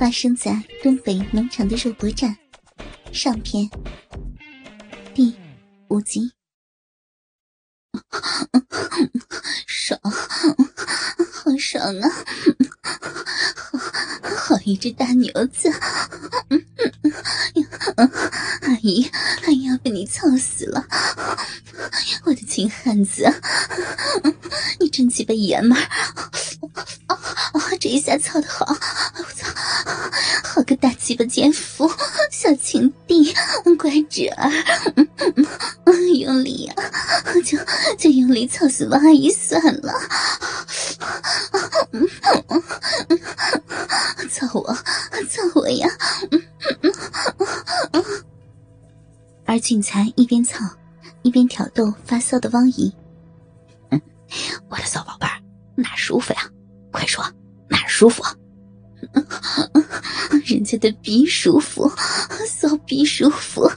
发生在东北农场的肉搏战上篇第五集。爽，好爽啊！好好一只大牛子，阿姨，阿姨要被你操死了！我的亲汉子，你真鸡巴爷们儿！啊！这一下操的好，好个大鸡巴奸夫，小情敌，乖侄儿，用力呀！就就用力操死王阿姨算了。操我，操我呀！而俊才一边操，一边挑逗发骚的汪姨。我的骚宝贝儿，哪舒服呀？快说，哪舒服？人家的逼舒服，骚逼舒服。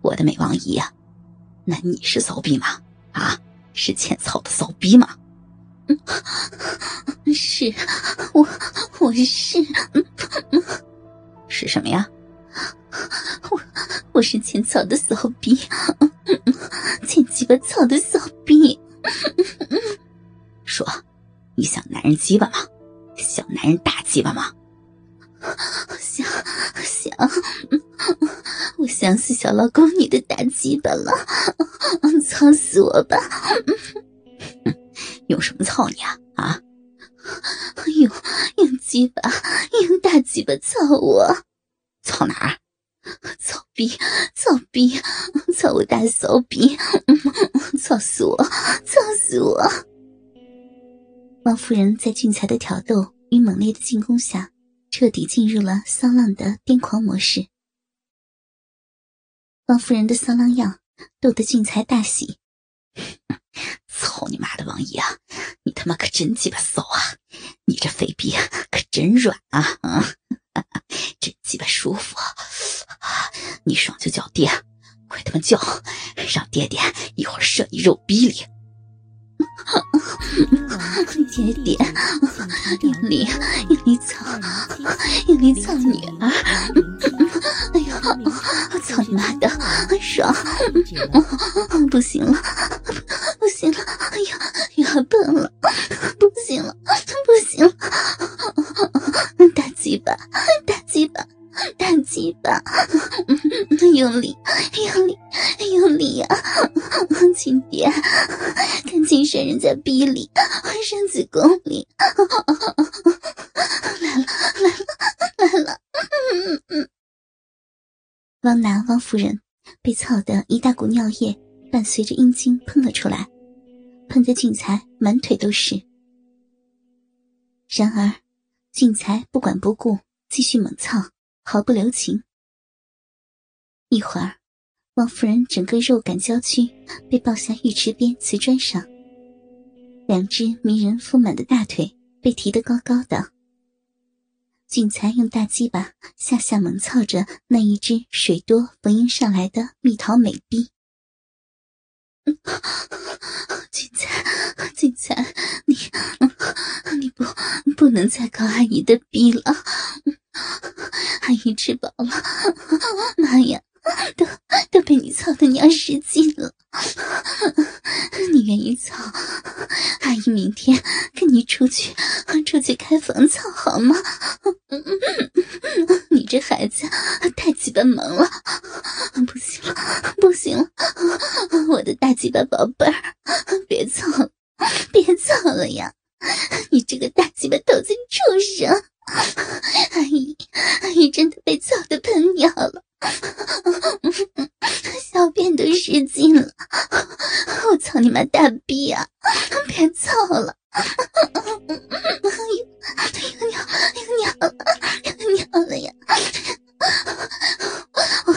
我的美王姨呀，那你是骚逼吗？啊，是欠操的骚逼吗？是，我我是，是什么呀？我我是欠操的骚逼，欠鸡巴操的骚逼。男人鸡巴吗？小男人大鸡巴吗？想想，我想死小老公你的大鸡巴了，操死我吧！用什么操你啊？啊？用用鸡巴，用大鸡巴操我？操哪儿？操逼！操逼！操我大骚逼！操死我！操死我！王夫人在俊才的挑逗与猛烈的进攻下，彻底进入了骚浪的癫狂模式。王夫人的骚浪样逗得俊才大喜。操你妈的王姨啊！你他妈可真鸡巴骚啊！你这肥逼可真软啊！啊，真鸡巴舒服！你爽就叫爹，快他妈叫，让爹爹一会儿射你肉逼里！用力用力操，用力操女儿！哎呦，操你妈的，爽！不行了，不行了！哎呀，要笨了！不行了，不行了！大鸡巴，大鸡巴！大鸡巴，用力，用力，用力呀！亲爹，赶紧射人家逼里，生子宫里！来了，来了，来了！汪楠、汪夫人被操得一大股尿液伴随着阴茎喷了出来，喷得俊才满腿都是。然而，俊才不管不顾，继续猛操。毫不留情。一会儿，王夫人整个肉感娇躯被抱下浴池边瓷砖上，两只迷人丰满的大腿被提得高高的。俊才用大鸡巴下下猛操着那一只水多逢迎上来的蜜桃美逼。俊才，俊才，你，你不，不能再搞阿姨的逼了。阿姨吃饱了，妈呀，都都被你操的娘失禁了。你愿意操？阿姨明天跟你出去，出去开房操好吗？你这孩子太鸡巴萌了，不行了，不行了，我的大鸡巴宝贝儿，别操了，别操了呀！你这个大鸡巴头子畜生！阿姨，阿姨真的被操的喷尿了，小便都失禁了。我操你妈大逼啊！别操了！有有尿有尿了，有尿了呀！我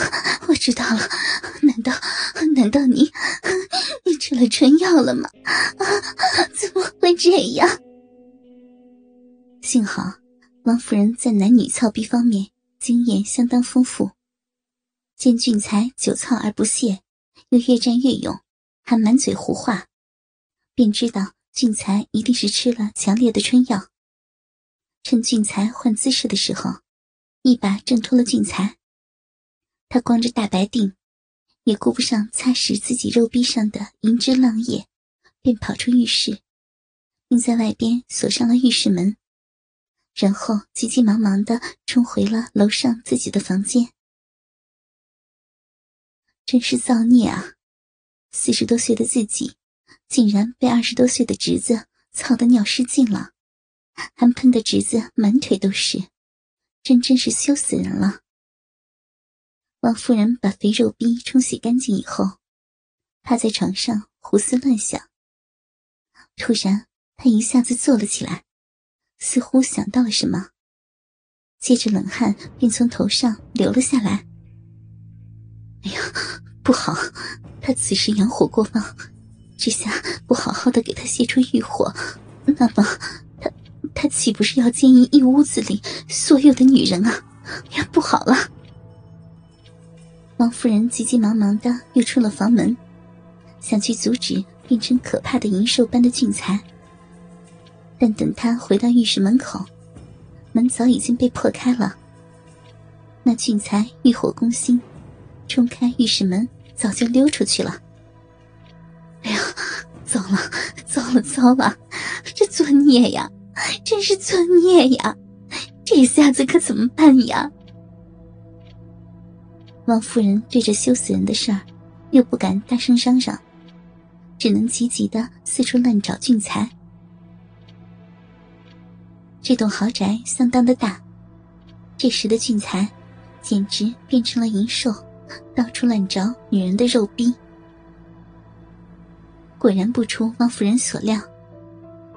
我知道了，难道难道你你吃了春药了吗？怎么会这样？幸好。王夫人在男女操逼方面经验相当丰富，见俊才久操而不泄，又越战越勇，还满嘴胡话，便知道俊才一定是吃了强烈的春药。趁俊才换姿势的时候，一把挣脱了俊才。他光着大白腚，也顾不上擦拭自己肉壁上的银枝浪液，便跑出浴室，并在外边锁上了浴室门，然后急急忙忙的冲回了楼上自己的房间。真是造孽啊！四十多岁的自己，竟然被二十多岁的侄子操得尿失禁了。还喷的侄子满腿都是，真真是羞死人了。王夫人把肥肉逼冲洗干净以后，趴在床上胡思乱想。突然，她一下子坐了起来，似乎想到了什么，接着冷汗便从头上流了下来。哎呀，不好！她此时阳火过旺，这下不好好的给她泄出欲火，那么……他他岂不是要奸淫一屋子里所有的女人啊？呀，不好了！王夫人急急忙忙的又出了房门，想去阻止变成可怕的淫兽般的俊才。但等她回到浴室门口，门早已经被破开了。那俊才欲火攻心，冲开浴室门，早就溜出去了。哎呀，糟了，糟了，糟了！这作孽呀！真是作孽呀！这下子可怎么办呀？王夫人对着羞死人的事儿，又不敢大声嚷嚷，只能急急的四处乱找俊才。这栋豪宅相当的大，这时的俊才简直变成了淫兽，到处乱找女人的肉逼。果然不出王夫人所料。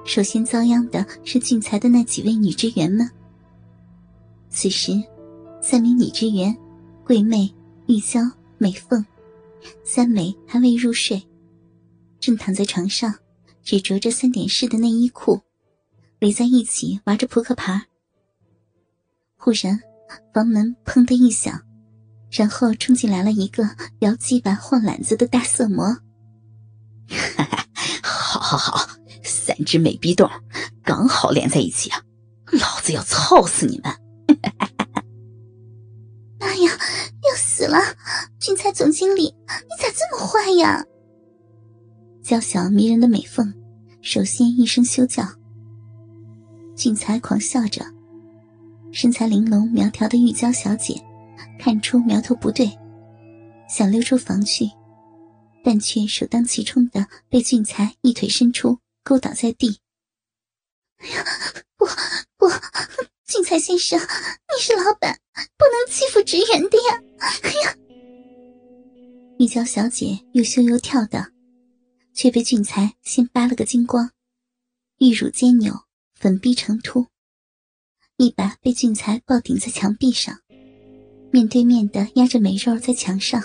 首先遭殃的是俊才的那几位女职员们。此时，三名女职员，桂妹、玉娇、美凤，三美还未入睡，正躺在床上，只着着三点式的内衣裤，围在一起玩着扑克牌。忽然，房门砰的一响，然后冲进来了一个摇鸡巴晃篮子的大色魔。哈哈，好好好。三只美逼洞刚好连在一起啊！老子要操死你们！妈 呀，要死了！俊才总经理，你咋这么坏呀？娇小迷人的美凤，首先一声羞叫。俊才狂笑着，身材玲珑苗条的玉娇小姐看出苗头不对，想溜出房去，但却首当其冲的被俊才一腿伸出。勾倒在地！哎呀，不不，俊才先生，你是老板，不能欺负职员的呀！哎呀，玉娇小姐又羞又跳的，却被俊才先扒了个精光，玉乳尖扭，粉逼成凸，一把被俊才抱顶在墙壁上，面对面的压着美肉在墙上，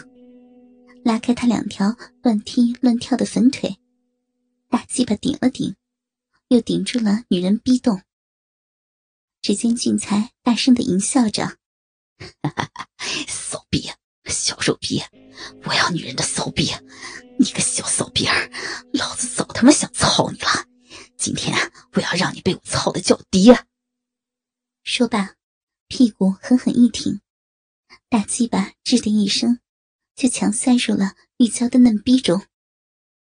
拉开他两条乱踢乱跳的粉腿。大鸡巴顶了顶，又顶住了女人逼洞。只见俊才大声的淫笑着：“哈哈，骚逼，小肉逼，我要女人的骚逼！你个小骚逼儿，老子早他妈想操你了！今天我要让你被我操的叫爹！”说罢，屁股狠狠一挺，大鸡巴吱的一声，就强塞入了玉娇的嫩逼中。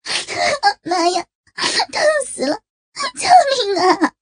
妈呀！疼死了！救命啊！